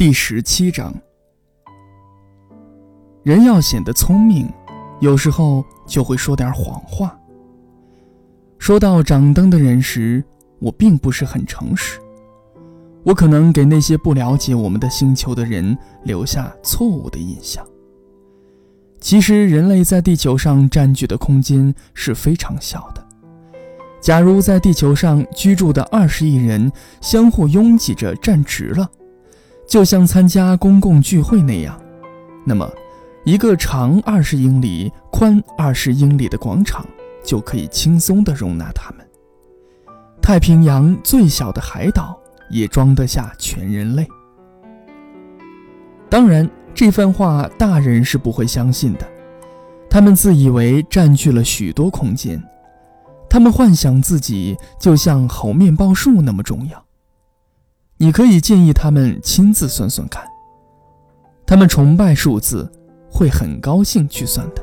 第十七章，人要显得聪明，有时候就会说点谎话。说到掌灯的人时，我并不是很诚实，我可能给那些不了解我们的星球的人留下错误的印象。其实，人类在地球上占据的空间是非常小的。假如在地球上居住的二十亿人相互拥挤着站直了。就像参加公共聚会那样，那么，一个长二十英里、宽二十英里的广场就可以轻松地容纳他们。太平洋最小的海岛也装得下全人类。当然，这番话大人是不会相信的，他们自以为占据了许多空间，他们幻想自己就像猴面包树那么重要。你可以建议他们亲自算算看，他们崇拜数字，会很高兴去算的。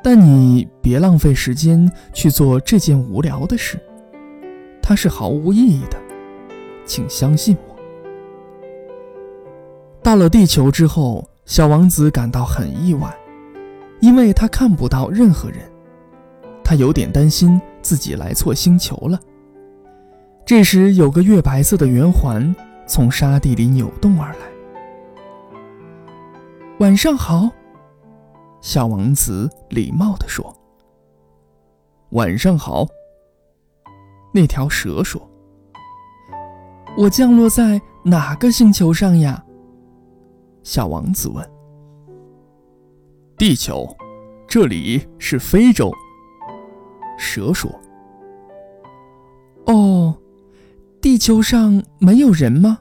但你别浪费时间去做这件无聊的事，它是毫无意义的，请相信我。到了地球之后，小王子感到很意外，因为他看不到任何人，他有点担心自己来错星球了。这时，有个月白色的圆环从沙地里扭动而来。晚上好，小王子礼貌地说。晚上好，那条蛇说。我降落在哪个星球上呀？小王子问。地球，这里是非洲。蛇说。地球上没有人吗？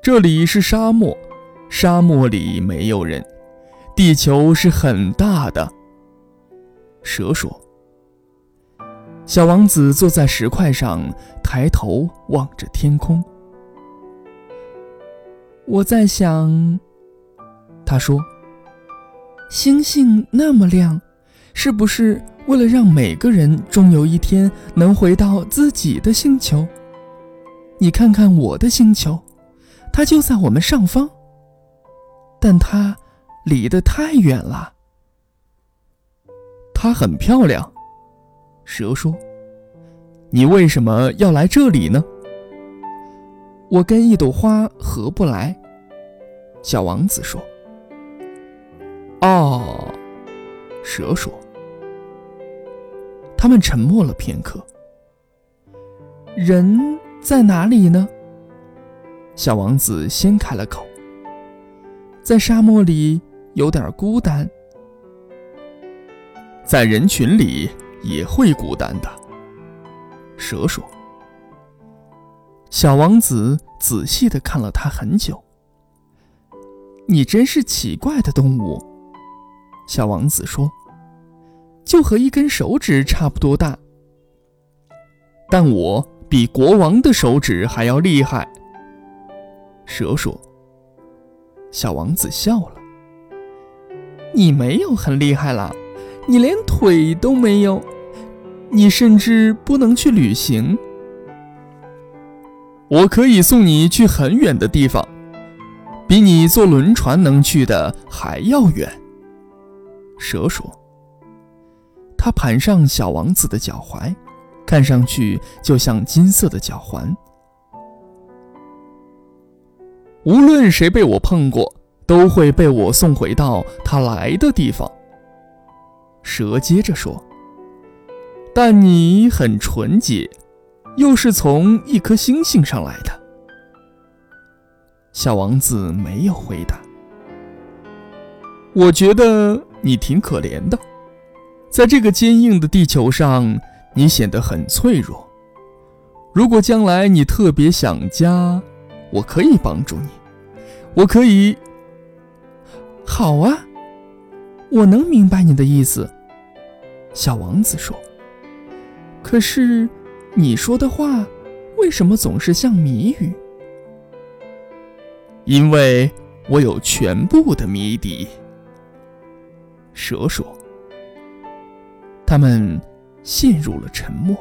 这里是沙漠，沙漠里没有人。地球是很大的。蛇说。小王子坐在石块上，抬头望着天空。我在想，他说：“星星那么亮，是不是？”为了让每个人终有一天能回到自己的星球，你看看我的星球，它就在我们上方，但它离得太远了。它很漂亮，蛇说：“你为什么要来这里呢？”我跟一朵花合不来，小王子说。哦，蛇说。他们沉默了片刻。人在哪里呢？小王子先开了口。在沙漠里有点孤单。在人群里也会孤单的。蛇说。小王子仔细的看了他很久。你真是奇怪的动物。小王子说。就和一根手指差不多大，但我比国王的手指还要厉害。蛇说：“小王子笑了。你没有很厉害啦，你连腿都没有，你甚至不能去旅行。我可以送你去很远的地方，比你坐轮船能去的还要远。”蛇说。他盘上小王子的脚踝，看上去就像金色的脚环。无论谁被我碰过，都会被我送回到他来的地方。蛇接着说：“但你很纯洁，又是从一颗星星上来的。”小王子没有回答。我觉得你挺可怜的。在这个坚硬的地球上，你显得很脆弱。如果将来你特别想家，我可以帮助你。我可以。好啊，我能明白你的意思。小王子说。可是，你说的话为什么总是像谜语？因为我有全部的谜底。蛇说。他们陷入了沉默。